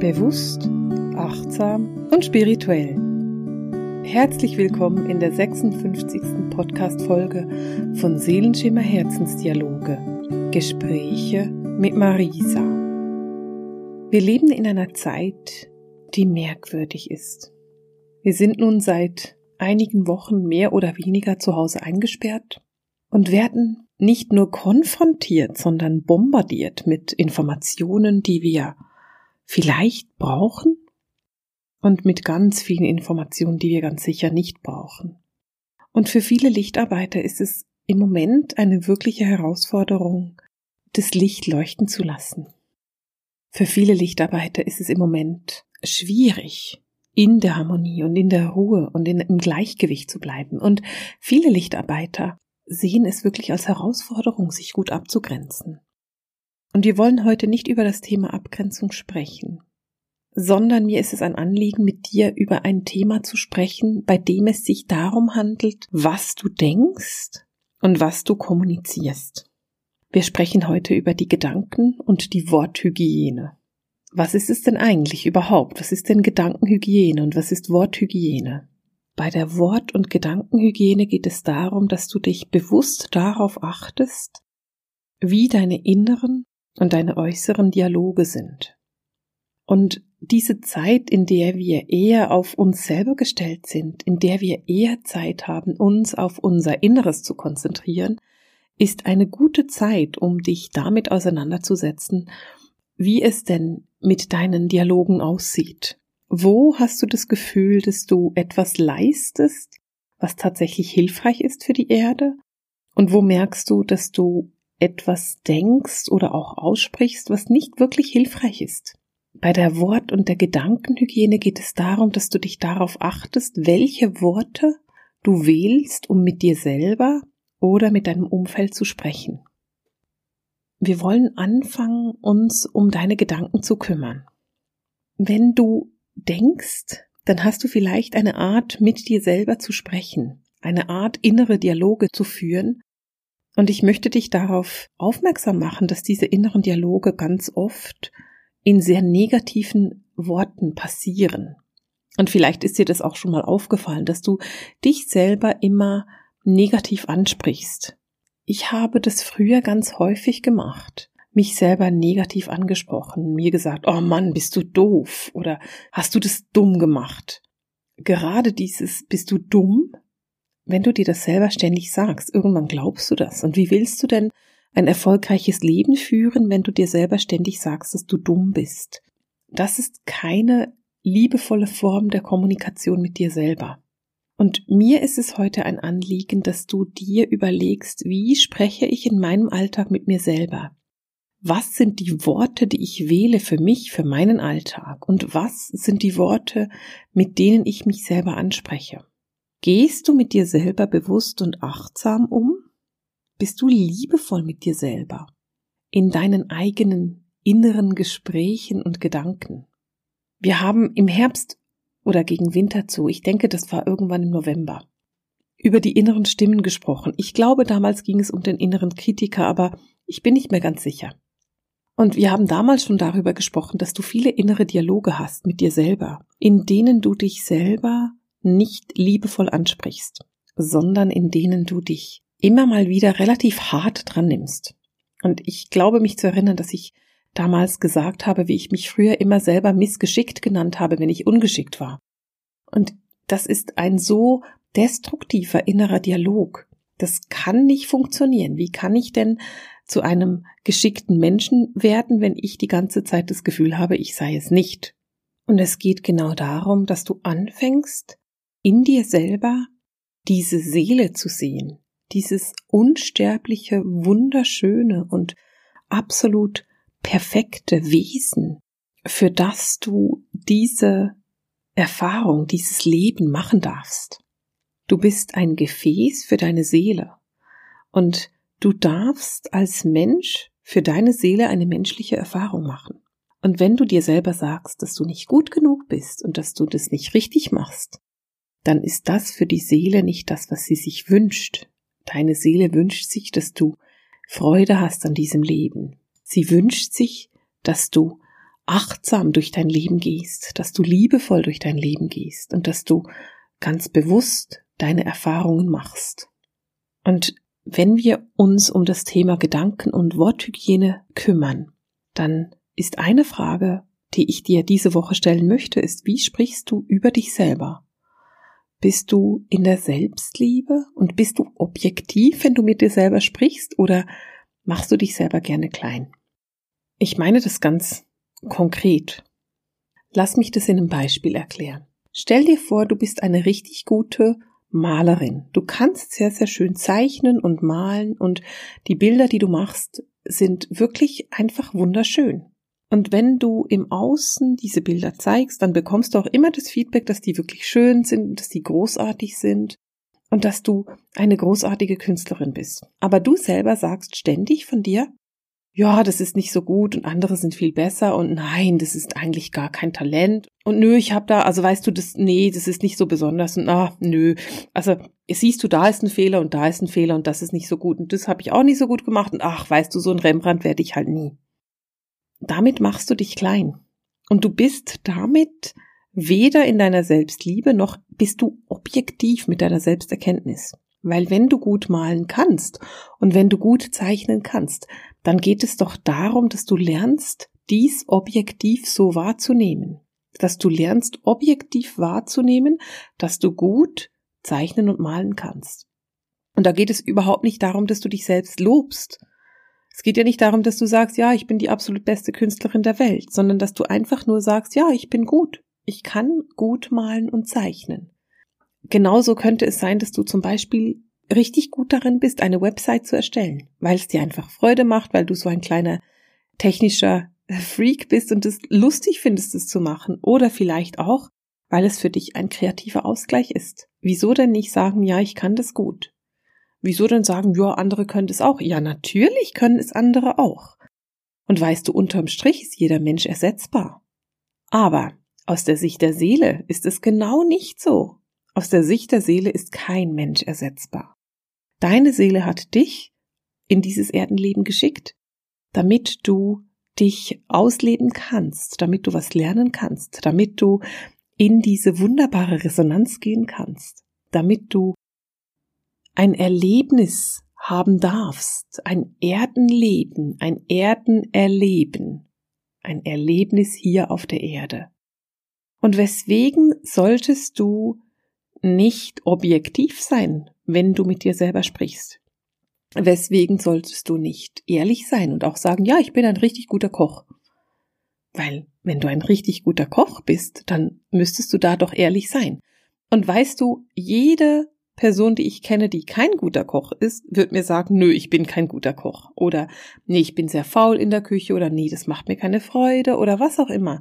Bewusst, achtsam und spirituell. Herzlich willkommen in der 56. Podcast-Folge von Seelenschimmer Herzensdialoge. Gespräche mit Marisa. Wir leben in einer Zeit, die merkwürdig ist. Wir sind nun seit einigen Wochen mehr oder weniger zu Hause eingesperrt und werden nicht nur konfrontiert, sondern bombardiert mit Informationen, die wir vielleicht brauchen und mit ganz vielen Informationen, die wir ganz sicher nicht brauchen. Und für viele Lichtarbeiter ist es im Moment eine wirkliche Herausforderung, das Licht leuchten zu lassen. Für viele Lichtarbeiter ist es im Moment schwierig, in der Harmonie und in der Ruhe und in, im Gleichgewicht zu bleiben. Und viele Lichtarbeiter sehen es wirklich als Herausforderung, sich gut abzugrenzen. Und wir wollen heute nicht über das Thema Abgrenzung sprechen, sondern mir ist es ein Anliegen, mit dir über ein Thema zu sprechen, bei dem es sich darum handelt, was du denkst und was du kommunizierst. Wir sprechen heute über die Gedanken und die Worthygiene. Was ist es denn eigentlich überhaupt? Was ist denn Gedankenhygiene und was ist Worthygiene? Bei der Wort- und Gedankenhygiene geht es darum, dass du dich bewusst darauf achtest, wie deine inneren und deine äußeren Dialoge sind. Und diese Zeit, in der wir eher auf uns selber gestellt sind, in der wir eher Zeit haben, uns auf unser Inneres zu konzentrieren, ist eine gute Zeit, um dich damit auseinanderzusetzen, wie es denn mit deinen Dialogen aussieht. Wo hast du das Gefühl, dass du etwas leistest, was tatsächlich hilfreich ist für die Erde? Und wo merkst du, dass du etwas denkst oder auch aussprichst, was nicht wirklich hilfreich ist. Bei der Wort- und der Gedankenhygiene geht es darum, dass du dich darauf achtest, welche Worte du wählst, um mit dir selber oder mit deinem Umfeld zu sprechen. Wir wollen anfangen, uns um deine Gedanken zu kümmern. Wenn du denkst, dann hast du vielleicht eine Art, mit dir selber zu sprechen, eine Art innere Dialoge zu führen, und ich möchte dich darauf aufmerksam machen, dass diese inneren Dialoge ganz oft in sehr negativen Worten passieren. Und vielleicht ist dir das auch schon mal aufgefallen, dass du dich selber immer negativ ansprichst. Ich habe das früher ganz häufig gemacht, mich selber negativ angesprochen, mir gesagt, oh Mann, bist du doof oder hast du das dumm gemacht. Gerade dieses bist du dumm wenn du dir das selber ständig sagst, irgendwann glaubst du das. Und wie willst du denn ein erfolgreiches Leben führen, wenn du dir selber ständig sagst, dass du dumm bist? Das ist keine liebevolle Form der Kommunikation mit dir selber. Und mir ist es heute ein Anliegen, dass du dir überlegst, wie spreche ich in meinem Alltag mit mir selber? Was sind die Worte, die ich wähle für mich, für meinen Alltag? Und was sind die Worte, mit denen ich mich selber anspreche? Gehst du mit dir selber bewusst und achtsam um? Bist du liebevoll mit dir selber? In deinen eigenen inneren Gesprächen und Gedanken? Wir haben im Herbst oder gegen Winter zu, ich denke, das war irgendwann im November, über die inneren Stimmen gesprochen. Ich glaube, damals ging es um den inneren Kritiker, aber ich bin nicht mehr ganz sicher. Und wir haben damals schon darüber gesprochen, dass du viele innere Dialoge hast mit dir selber, in denen du dich selber nicht liebevoll ansprichst, sondern in denen du dich immer mal wieder relativ hart dran nimmst. Und ich glaube mich zu erinnern, dass ich damals gesagt habe, wie ich mich früher immer selber missgeschickt genannt habe, wenn ich ungeschickt war. Und das ist ein so destruktiver innerer Dialog. Das kann nicht funktionieren. Wie kann ich denn zu einem geschickten Menschen werden, wenn ich die ganze Zeit das Gefühl habe, ich sei es nicht? Und es geht genau darum, dass du anfängst, in dir selber diese Seele zu sehen, dieses unsterbliche, wunderschöne und absolut perfekte Wesen, für das du diese Erfahrung, dieses Leben machen darfst. Du bist ein Gefäß für deine Seele und du darfst als Mensch für deine Seele eine menschliche Erfahrung machen. Und wenn du dir selber sagst, dass du nicht gut genug bist und dass du das nicht richtig machst, dann ist das für die Seele nicht das, was sie sich wünscht. Deine Seele wünscht sich, dass du Freude hast an diesem Leben. Sie wünscht sich, dass du achtsam durch dein Leben gehst, dass du liebevoll durch dein Leben gehst und dass du ganz bewusst deine Erfahrungen machst. Und wenn wir uns um das Thema Gedanken- und Worthygiene kümmern, dann ist eine Frage, die ich dir diese Woche stellen möchte, ist, wie sprichst du über dich selber? Bist du in der Selbstliebe und bist du objektiv, wenn du mit dir selber sprichst oder machst du dich selber gerne klein? Ich meine das ganz konkret. Lass mich das in einem Beispiel erklären. Stell dir vor, du bist eine richtig gute Malerin. Du kannst sehr, sehr schön zeichnen und malen und die Bilder, die du machst, sind wirklich einfach wunderschön. Und wenn du im Außen diese Bilder zeigst, dann bekommst du auch immer das Feedback, dass die wirklich schön sind, dass die großartig sind und dass du eine großartige Künstlerin bist. Aber du selber sagst ständig von dir, ja, das ist nicht so gut und andere sind viel besser und nein, das ist eigentlich gar kein Talent und nö, ich habe da, also weißt du, das nee, das ist nicht so besonders und ah, nö, also siehst du, da ist ein Fehler und da ist ein Fehler und das ist nicht so gut und das habe ich auch nicht so gut gemacht und ach, weißt du, so ein Rembrandt werde ich halt nie. Damit machst du dich klein und du bist damit weder in deiner Selbstliebe noch bist du objektiv mit deiner Selbsterkenntnis. Weil wenn du gut malen kannst und wenn du gut zeichnen kannst, dann geht es doch darum, dass du lernst, dies objektiv so wahrzunehmen. Dass du lernst, objektiv wahrzunehmen, dass du gut zeichnen und malen kannst. Und da geht es überhaupt nicht darum, dass du dich selbst lobst. Es geht ja nicht darum, dass du sagst, ja, ich bin die absolut beste Künstlerin der Welt, sondern dass du einfach nur sagst, ja, ich bin gut. Ich kann gut malen und zeichnen. Genauso könnte es sein, dass du zum Beispiel richtig gut darin bist, eine Website zu erstellen, weil es dir einfach Freude macht, weil du so ein kleiner technischer Freak bist und es lustig findest, es zu machen. Oder vielleicht auch, weil es für dich ein kreativer Ausgleich ist. Wieso denn nicht sagen, ja, ich kann das gut? Wieso denn sagen, ja, andere können das auch? Ja, natürlich können es andere auch. Und weißt du, unterm Strich ist jeder Mensch ersetzbar. Aber aus der Sicht der Seele ist es genau nicht so. Aus der Sicht der Seele ist kein Mensch ersetzbar. Deine Seele hat dich in dieses Erdenleben geschickt, damit du dich ausleben kannst, damit du was lernen kannst, damit du in diese wunderbare Resonanz gehen kannst, damit du ein Erlebnis haben darfst, ein Erdenleben, ein Erdenerleben, ein Erlebnis hier auf der Erde. Und weswegen solltest du nicht objektiv sein, wenn du mit dir selber sprichst? Weswegen solltest du nicht ehrlich sein und auch sagen, ja, ich bin ein richtig guter Koch? Weil, wenn du ein richtig guter Koch bist, dann müsstest du da doch ehrlich sein. Und weißt du, jede Person, die ich kenne, die kein guter Koch ist, wird mir sagen, nö, ich bin kein guter Koch. Oder nee, ich bin sehr faul in der Küche oder nee, das macht mir keine Freude oder was auch immer.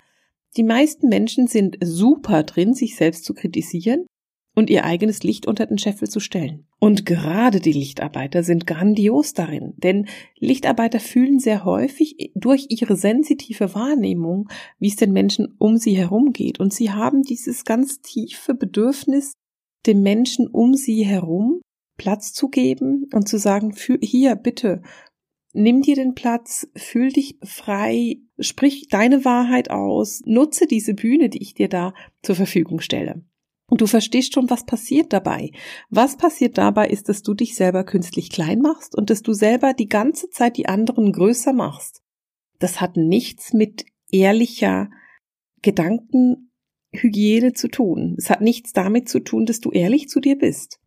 Die meisten Menschen sind super drin, sich selbst zu kritisieren und ihr eigenes Licht unter den Scheffel zu stellen. Und gerade die Lichtarbeiter sind grandios darin, denn Lichtarbeiter fühlen sehr häufig durch ihre sensitive Wahrnehmung, wie es den Menschen um sie herum geht. Und sie haben dieses ganz tiefe Bedürfnis, dem Menschen um sie herum Platz zu geben und zu sagen, hier, bitte, nimm dir den Platz, fühl dich frei, sprich deine Wahrheit aus, nutze diese Bühne, die ich dir da zur Verfügung stelle. Und du verstehst schon, was passiert dabei. Was passiert dabei ist, dass du dich selber künstlich klein machst und dass du selber die ganze Zeit die anderen größer machst. Das hat nichts mit ehrlicher Gedankenhygiene zu tun. Es hat nichts damit zu tun, dass du ehrlich zu dir bist.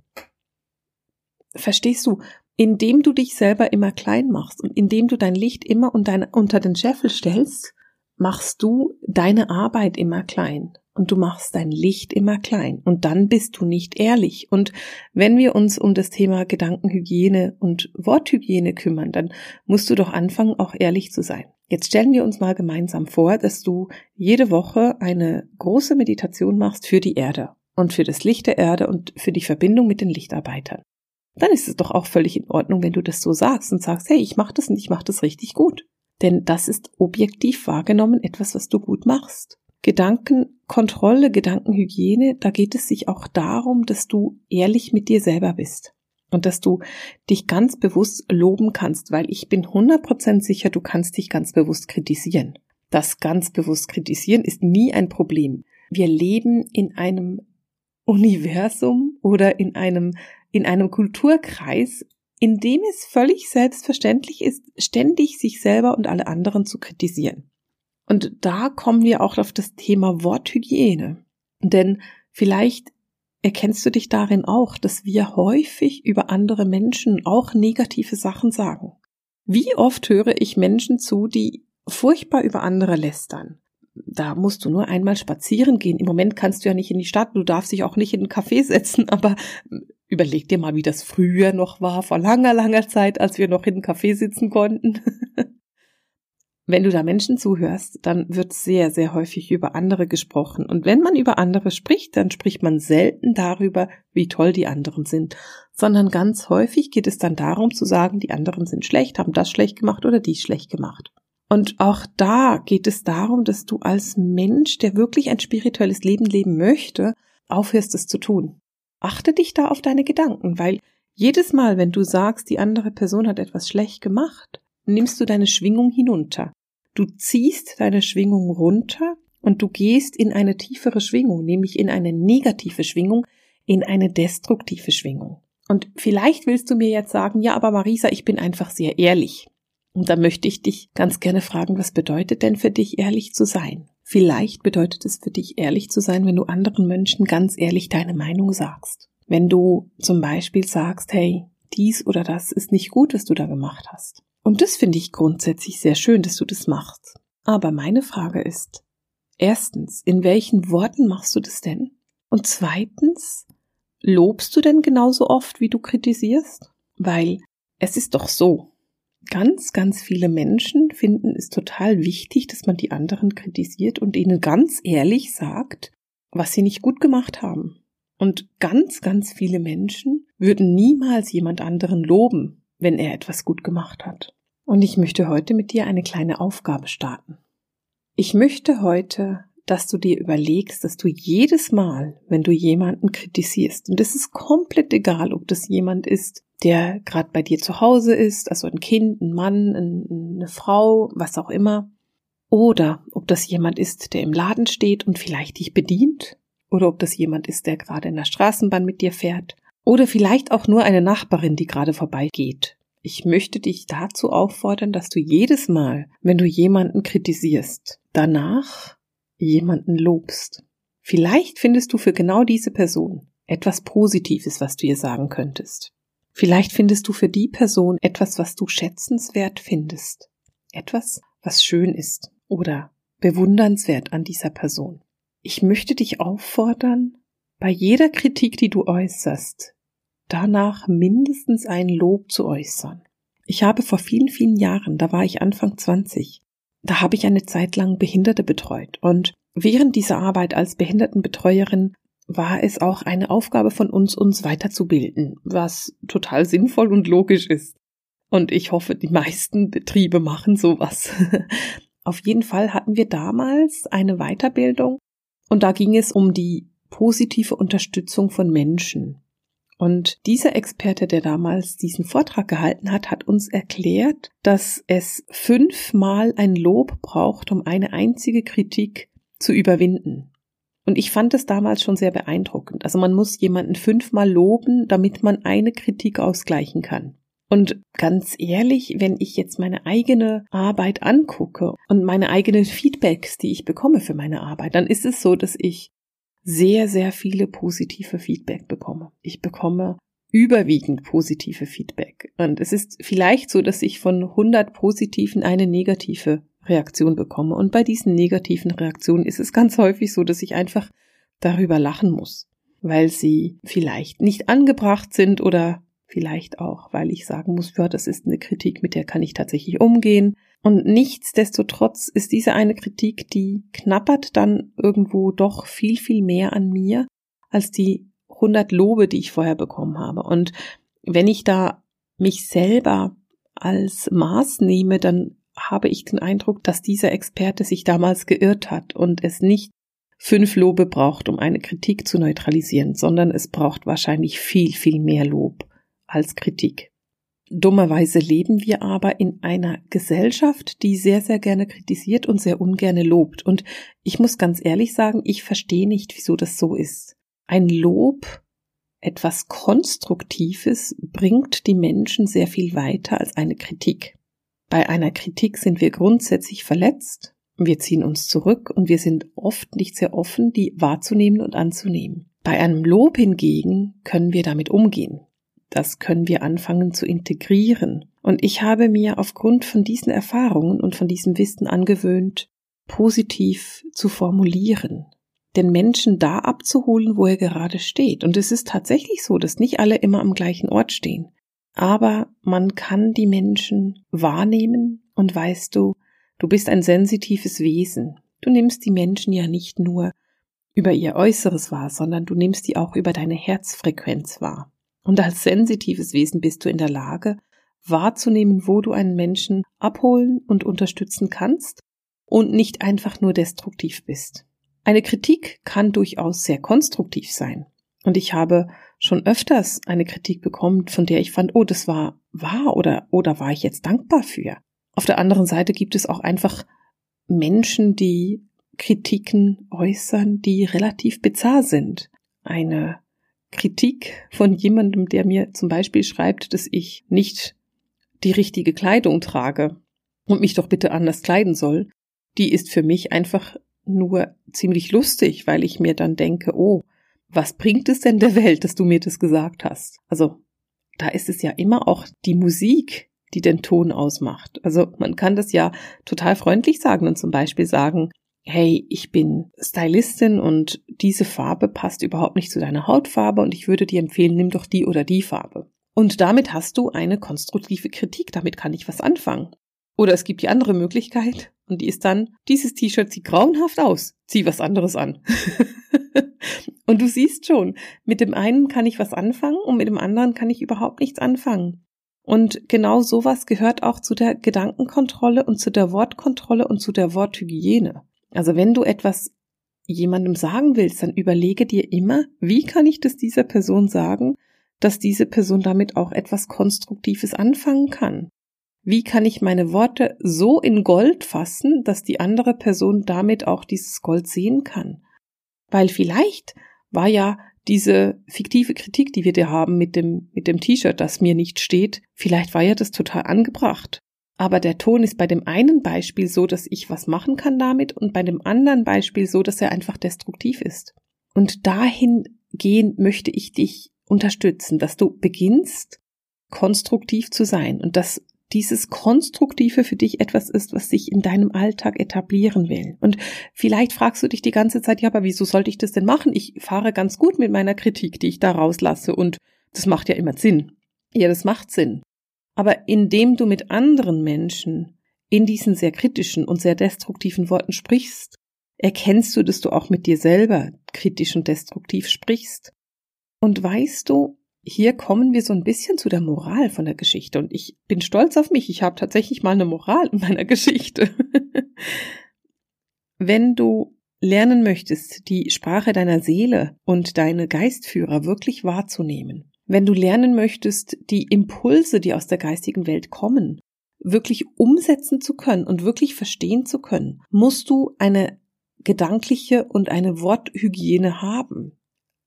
Verstehst du? Indem du dich selber immer klein machst und indem du dein Licht immer unter den Scheffel stellst, machst du deine Arbeit immer klein und du machst dein Licht immer klein und dann bist du nicht ehrlich. Und wenn wir uns um das Thema Gedankenhygiene und Worthygiene kümmern, dann musst du doch anfangen, auch ehrlich zu sein. Jetzt stellen wir uns mal gemeinsam vor, dass du jede Woche eine große Meditation machst für die Erde und für das Licht der Erde und für die Verbindung mit den Lichtarbeitern. Dann ist es doch auch völlig in Ordnung, wenn du das so sagst und sagst, hey, ich mache das und ich mache das richtig gut. Denn das ist objektiv wahrgenommen etwas, was du gut machst. Gedankenkontrolle, Gedankenhygiene, da geht es sich auch darum, dass du ehrlich mit dir selber bist und dass du dich ganz bewusst loben kannst, weil ich bin 100% sicher, du kannst dich ganz bewusst kritisieren. das ganz bewusst kritisieren ist nie ein Problem. Wir leben in einem Universum oder in einem, in einem Kulturkreis, in dem es völlig selbstverständlich ist, ständig sich selber und alle anderen zu kritisieren. Und da kommen wir auch auf das Thema Worthygiene. Denn vielleicht erkennst du dich darin auch, dass wir häufig über andere Menschen auch negative Sachen sagen. Wie oft höre ich Menschen zu, die furchtbar über andere lästern? Da musst du nur einmal spazieren gehen. Im Moment kannst du ja nicht in die Stadt, du darfst dich auch nicht in den Café setzen, aber überleg dir mal, wie das früher noch war, vor langer, langer Zeit, als wir noch in den Café sitzen konnten. Wenn du da Menschen zuhörst, dann wird sehr, sehr häufig über andere gesprochen. Und wenn man über andere spricht, dann spricht man selten darüber, wie toll die anderen sind, sondern ganz häufig geht es dann darum zu sagen, die anderen sind schlecht, haben das schlecht gemacht oder dies schlecht gemacht. Und auch da geht es darum, dass du als Mensch, der wirklich ein spirituelles Leben leben möchte, aufhörst es zu tun. Achte dich da auf deine Gedanken, weil jedes Mal, wenn du sagst, die andere Person hat etwas schlecht gemacht, nimmst du deine Schwingung hinunter. Du ziehst deine Schwingung runter und du gehst in eine tiefere Schwingung, nämlich in eine negative Schwingung, in eine destruktive Schwingung. Und vielleicht willst du mir jetzt sagen, ja, aber Marisa, ich bin einfach sehr ehrlich. Und da möchte ich dich ganz gerne fragen, was bedeutet denn für dich ehrlich zu sein? Vielleicht bedeutet es für dich ehrlich zu sein, wenn du anderen Menschen ganz ehrlich deine Meinung sagst. Wenn du zum Beispiel sagst, hey, dies oder das ist nicht gut, was du da gemacht hast. Und das finde ich grundsätzlich sehr schön, dass du das machst. Aber meine Frage ist, erstens, in welchen Worten machst du das denn? Und zweitens, lobst du denn genauso oft, wie du kritisierst? Weil es ist doch so, ganz, ganz viele Menschen finden es total wichtig, dass man die anderen kritisiert und ihnen ganz ehrlich sagt, was sie nicht gut gemacht haben. Und ganz, ganz viele Menschen würden niemals jemand anderen loben, wenn er etwas gut gemacht hat. Und ich möchte heute mit dir eine kleine Aufgabe starten. Ich möchte heute, dass du dir überlegst, dass du jedes Mal, wenn du jemanden kritisierst, und es ist komplett egal, ob das jemand ist, der gerade bei dir zu Hause ist, also ein Kind, ein Mann, eine Frau, was auch immer, oder ob das jemand ist, der im Laden steht und vielleicht dich bedient, oder ob das jemand ist, der gerade in der Straßenbahn mit dir fährt, oder vielleicht auch nur eine Nachbarin, die gerade vorbeigeht. Ich möchte dich dazu auffordern, dass du jedes Mal, wenn du jemanden kritisierst, danach jemanden lobst. Vielleicht findest du für genau diese Person etwas Positives, was du ihr sagen könntest. Vielleicht findest du für die Person etwas, was du schätzenswert findest. Etwas, was schön ist oder bewundernswert an dieser Person. Ich möchte dich auffordern, bei jeder Kritik, die du äußerst, danach mindestens ein Lob zu äußern. Ich habe vor vielen, vielen Jahren, da war ich Anfang 20, da habe ich eine Zeit lang Behinderte betreut und während dieser Arbeit als Behindertenbetreuerin war es auch eine Aufgabe von uns, uns weiterzubilden, was total sinnvoll und logisch ist. Und ich hoffe, die meisten Betriebe machen sowas. Auf jeden Fall hatten wir damals eine Weiterbildung und da ging es um die positive Unterstützung von Menschen. Und dieser Experte, der damals diesen Vortrag gehalten hat, hat uns erklärt, dass es fünfmal ein Lob braucht, um eine einzige Kritik zu überwinden. Und ich fand es damals schon sehr beeindruckend. Also man muss jemanden fünfmal loben, damit man eine Kritik ausgleichen kann. Und ganz ehrlich, wenn ich jetzt meine eigene Arbeit angucke und meine eigenen Feedbacks, die ich bekomme für meine Arbeit, dann ist es so, dass ich sehr, sehr viele positive Feedback bekomme. Ich bekomme überwiegend positive Feedback. Und es ist vielleicht so, dass ich von 100 positiven eine negative Reaktion bekomme. Und bei diesen negativen Reaktionen ist es ganz häufig so, dass ich einfach darüber lachen muss, weil sie vielleicht nicht angebracht sind oder vielleicht auch, weil ich sagen muss, ja, das ist eine Kritik, mit der kann ich tatsächlich umgehen. Und nichtsdestotrotz ist diese eine Kritik, die knappert dann irgendwo doch viel, viel mehr an mir als die 100 Lobe, die ich vorher bekommen habe. Und wenn ich da mich selber als Maß nehme, dann habe ich den Eindruck, dass dieser Experte sich damals geirrt hat und es nicht fünf Lobe braucht, um eine Kritik zu neutralisieren, sondern es braucht wahrscheinlich viel, viel mehr Lob als Kritik. Dummerweise leben wir aber in einer Gesellschaft, die sehr, sehr gerne kritisiert und sehr ungerne lobt. Und ich muss ganz ehrlich sagen, ich verstehe nicht, wieso das so ist. Ein Lob, etwas Konstruktives, bringt die Menschen sehr viel weiter als eine Kritik. Bei einer Kritik sind wir grundsätzlich verletzt, wir ziehen uns zurück und wir sind oft nicht sehr offen, die wahrzunehmen und anzunehmen. Bei einem Lob hingegen können wir damit umgehen. Das können wir anfangen zu integrieren. Und ich habe mir aufgrund von diesen Erfahrungen und von diesem Wissen angewöhnt, positiv zu formulieren, den Menschen da abzuholen, wo er gerade steht. Und es ist tatsächlich so, dass nicht alle immer am gleichen Ort stehen. Aber man kann die Menschen wahrnehmen und weißt du, du bist ein sensitives Wesen. Du nimmst die Menschen ja nicht nur über ihr Äußeres wahr, sondern du nimmst die auch über deine Herzfrequenz wahr. Und als sensitives Wesen bist du in der Lage, wahrzunehmen, wo du einen Menschen abholen und unterstützen kannst und nicht einfach nur destruktiv bist. Eine Kritik kann durchaus sehr konstruktiv sein. Und ich habe schon öfters eine Kritik bekommen, von der ich fand, oh, das war wahr oder, oder war ich jetzt dankbar für. Auf der anderen Seite gibt es auch einfach Menschen, die Kritiken äußern, die relativ bizarr sind. Eine Kritik von jemandem, der mir zum Beispiel schreibt, dass ich nicht die richtige Kleidung trage und mich doch bitte anders kleiden soll, die ist für mich einfach nur ziemlich lustig, weil ich mir dann denke, oh, was bringt es denn der Welt, dass du mir das gesagt hast? Also, da ist es ja immer auch die Musik, die den Ton ausmacht. Also man kann das ja total freundlich sagen und zum Beispiel sagen, hey, ich bin Stylistin und diese Farbe passt überhaupt nicht zu deiner Hautfarbe und ich würde dir empfehlen, nimm doch die oder die Farbe. Und damit hast du eine konstruktive Kritik, damit kann ich was anfangen. Oder es gibt die andere Möglichkeit und die ist dann, dieses T-Shirt sieht grauenhaft aus, zieh was anderes an. und du siehst schon, mit dem einen kann ich was anfangen und mit dem anderen kann ich überhaupt nichts anfangen. Und genau sowas gehört auch zu der Gedankenkontrolle und zu der Wortkontrolle und zu der Worthygiene. Also wenn du etwas jemandem sagen willst, dann überlege dir immer, wie kann ich das dieser Person sagen, dass diese Person damit auch etwas Konstruktives anfangen kann. Wie kann ich meine Worte so in Gold fassen, dass die andere Person damit auch dieses Gold sehen kann? Weil vielleicht war ja diese fiktive Kritik, die wir dir haben mit dem, mit dem T-Shirt, das mir nicht steht, vielleicht war ja das total angebracht. Aber der Ton ist bei dem einen Beispiel so, dass ich was machen kann damit und bei dem anderen Beispiel so, dass er einfach destruktiv ist. Und dahingehend möchte ich dich unterstützen, dass du beginnst, konstruktiv zu sein und dass dieses Konstruktive für dich etwas ist, was sich in deinem Alltag etablieren will. Und vielleicht fragst du dich die ganze Zeit, ja, aber wieso sollte ich das denn machen? Ich fahre ganz gut mit meiner Kritik, die ich da rauslasse und das macht ja immer Sinn. Ja, das macht Sinn. Aber indem du mit anderen Menschen in diesen sehr kritischen und sehr destruktiven Worten sprichst, erkennst du, dass du auch mit dir selber kritisch und destruktiv sprichst. Und weißt du, hier kommen wir so ein bisschen zu der Moral von der Geschichte. Und ich bin stolz auf mich. Ich habe tatsächlich mal eine Moral in meiner Geschichte. Wenn du lernen möchtest, die Sprache deiner Seele und deine Geistführer wirklich wahrzunehmen, wenn du lernen möchtest, die Impulse, die aus der geistigen Welt kommen, wirklich umsetzen zu können und wirklich verstehen zu können, musst du eine gedankliche und eine Worthygiene haben.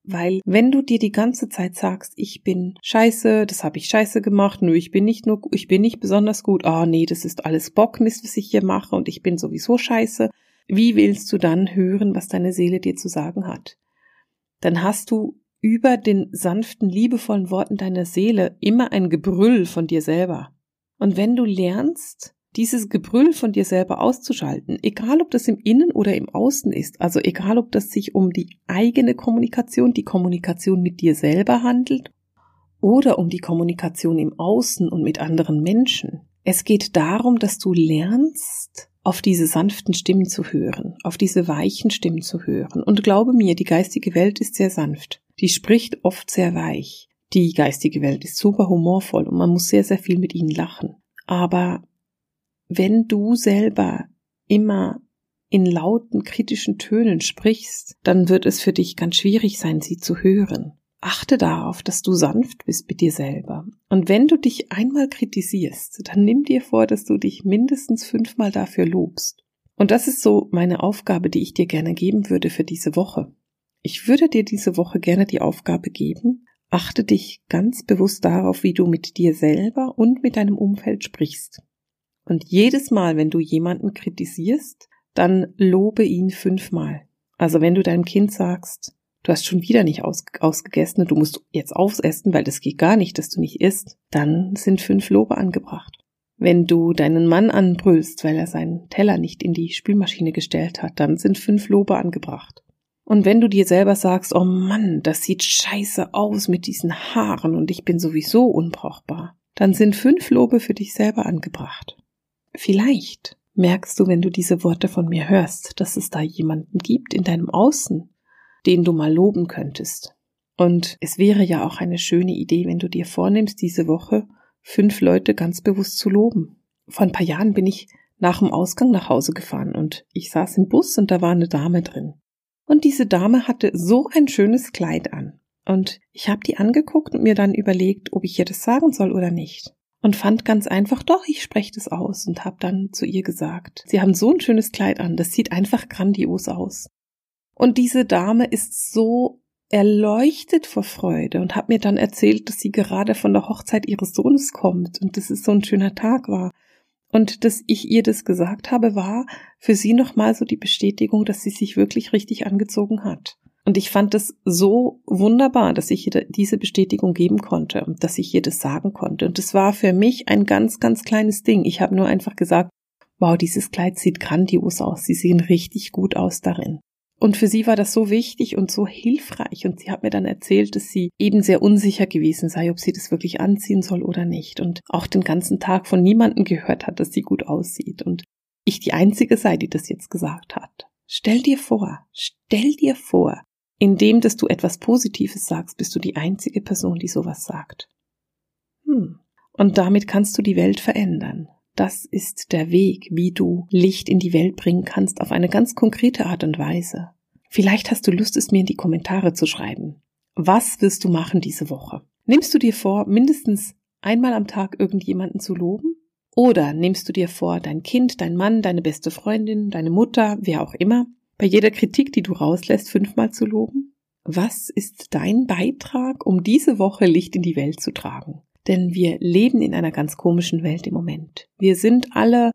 Weil wenn du dir die ganze Zeit sagst, ich bin scheiße, das habe ich scheiße gemacht, nö, ich bin nicht nur, ich bin nicht besonders gut, ah oh, nee, das ist alles Bockmist, was ich hier mache und ich bin sowieso scheiße, wie willst du dann hören, was deine Seele dir zu sagen hat? Dann hast du über den sanften, liebevollen Worten deiner Seele immer ein Gebrüll von dir selber. Und wenn du lernst, dieses Gebrüll von dir selber auszuschalten, egal ob das im Innen oder im Außen ist, also egal ob das sich um die eigene Kommunikation, die Kommunikation mit dir selber handelt oder um die Kommunikation im Außen und mit anderen Menschen. Es geht darum, dass du lernst, auf diese sanften Stimmen zu hören, auf diese weichen Stimmen zu hören. Und glaube mir, die geistige Welt ist sehr sanft die spricht oft sehr weich. Die geistige Welt ist super humorvoll und man muss sehr, sehr viel mit ihnen lachen. Aber wenn du selber immer in lauten, kritischen Tönen sprichst, dann wird es für dich ganz schwierig sein, sie zu hören. achte darauf, dass du sanft bist mit dir selber. Und wenn du dich einmal kritisierst, dann nimm dir vor, dass du dich mindestens fünfmal dafür lobst. Und das ist so meine Aufgabe, die ich dir gerne geben würde für diese Woche. Ich würde dir diese Woche gerne die Aufgabe geben, achte dich ganz bewusst darauf, wie du mit dir selber und mit deinem Umfeld sprichst. Und jedes Mal, wenn du jemanden kritisierst, dann lobe ihn fünfmal. Also wenn du deinem Kind sagst, du hast schon wieder nicht aus, ausgegessen und du musst jetzt aufessen, weil das geht gar nicht, dass du nicht isst, dann sind fünf Lobe angebracht. Wenn du deinen Mann anbrüllst, weil er seinen Teller nicht in die Spülmaschine gestellt hat, dann sind fünf Lobe angebracht. Und wenn du dir selber sagst, oh Mann, das sieht scheiße aus mit diesen Haaren und ich bin sowieso unbrauchbar, dann sind fünf Lobe für dich selber angebracht. Vielleicht merkst du, wenn du diese Worte von mir hörst, dass es da jemanden gibt in deinem Außen, den du mal loben könntest. Und es wäre ja auch eine schöne Idee, wenn du dir vornimmst, diese Woche fünf Leute ganz bewusst zu loben. Vor ein paar Jahren bin ich nach dem Ausgang nach Hause gefahren und ich saß im Bus und da war eine Dame drin. Und diese Dame hatte so ein schönes Kleid an. Und ich habe die angeguckt und mir dann überlegt, ob ich ihr das sagen soll oder nicht. Und fand ganz einfach, doch, ich spreche das aus und habe dann zu ihr gesagt, Sie haben so ein schönes Kleid an, das sieht einfach grandios aus. Und diese Dame ist so erleuchtet vor Freude und hat mir dann erzählt, dass sie gerade von der Hochzeit ihres Sohnes kommt und dass es so ein schöner Tag war. Und dass ich ihr das gesagt habe, war für sie nochmal so die Bestätigung, dass sie sich wirklich richtig angezogen hat. Und ich fand es so wunderbar, dass ich ihr diese Bestätigung geben konnte und dass ich ihr das sagen konnte. Und es war für mich ein ganz, ganz kleines Ding. Ich habe nur einfach gesagt, wow, dieses Kleid sieht grandios aus. Sie sehen richtig gut aus darin. Und für sie war das so wichtig und so hilfreich. Und sie hat mir dann erzählt, dass sie eben sehr unsicher gewesen sei, ob sie das wirklich anziehen soll oder nicht. Und auch den ganzen Tag von niemandem gehört hat, dass sie gut aussieht. Und ich die einzige sei, die das jetzt gesagt hat. Stell dir vor, stell dir vor, indem dass du etwas Positives sagst, bist du die einzige Person, die sowas sagt. Hm. Und damit kannst du die Welt verändern. Das ist der Weg, wie du Licht in die Welt bringen kannst auf eine ganz konkrete Art und Weise. Vielleicht hast du Lust, es mir in die Kommentare zu schreiben. Was wirst du machen diese Woche? Nimmst du dir vor, mindestens einmal am Tag irgendjemanden zu loben? Oder nimmst du dir vor, dein Kind, dein Mann, deine beste Freundin, deine Mutter, wer auch immer, bei jeder Kritik, die du rauslässt, fünfmal zu loben? Was ist dein Beitrag, um diese Woche Licht in die Welt zu tragen? Denn wir leben in einer ganz komischen Welt im Moment. Wir sind alle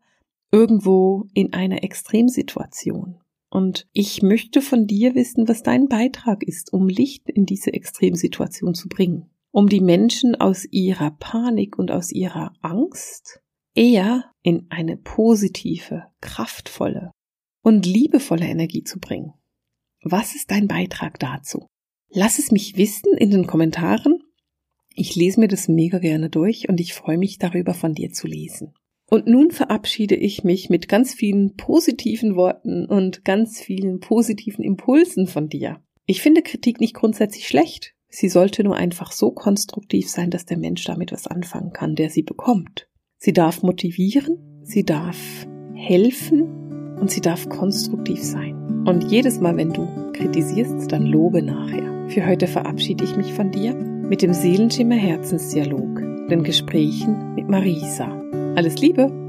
irgendwo in einer Extremsituation. Und ich möchte von dir wissen, was dein Beitrag ist, um Licht in diese Extremsituation zu bringen. Um die Menschen aus ihrer Panik und aus ihrer Angst eher in eine positive, kraftvolle und liebevolle Energie zu bringen. Was ist dein Beitrag dazu? Lass es mich wissen in den Kommentaren ich lese mir das mega gerne durch und ich freue mich darüber, von dir zu lesen. Und nun verabschiede ich mich mit ganz vielen positiven Worten und ganz vielen positiven Impulsen von dir. Ich finde Kritik nicht grundsätzlich schlecht. Sie sollte nur einfach so konstruktiv sein, dass der Mensch damit was anfangen kann, der sie bekommt. Sie darf motivieren, sie darf helfen und sie darf konstruktiv sein. Und jedes Mal, wenn du kritisierst, dann lobe nachher. Für heute verabschiede ich mich von dir mit dem Seelenschimmer Herzensdialog, den Gesprächen mit Marisa. Alles Liebe!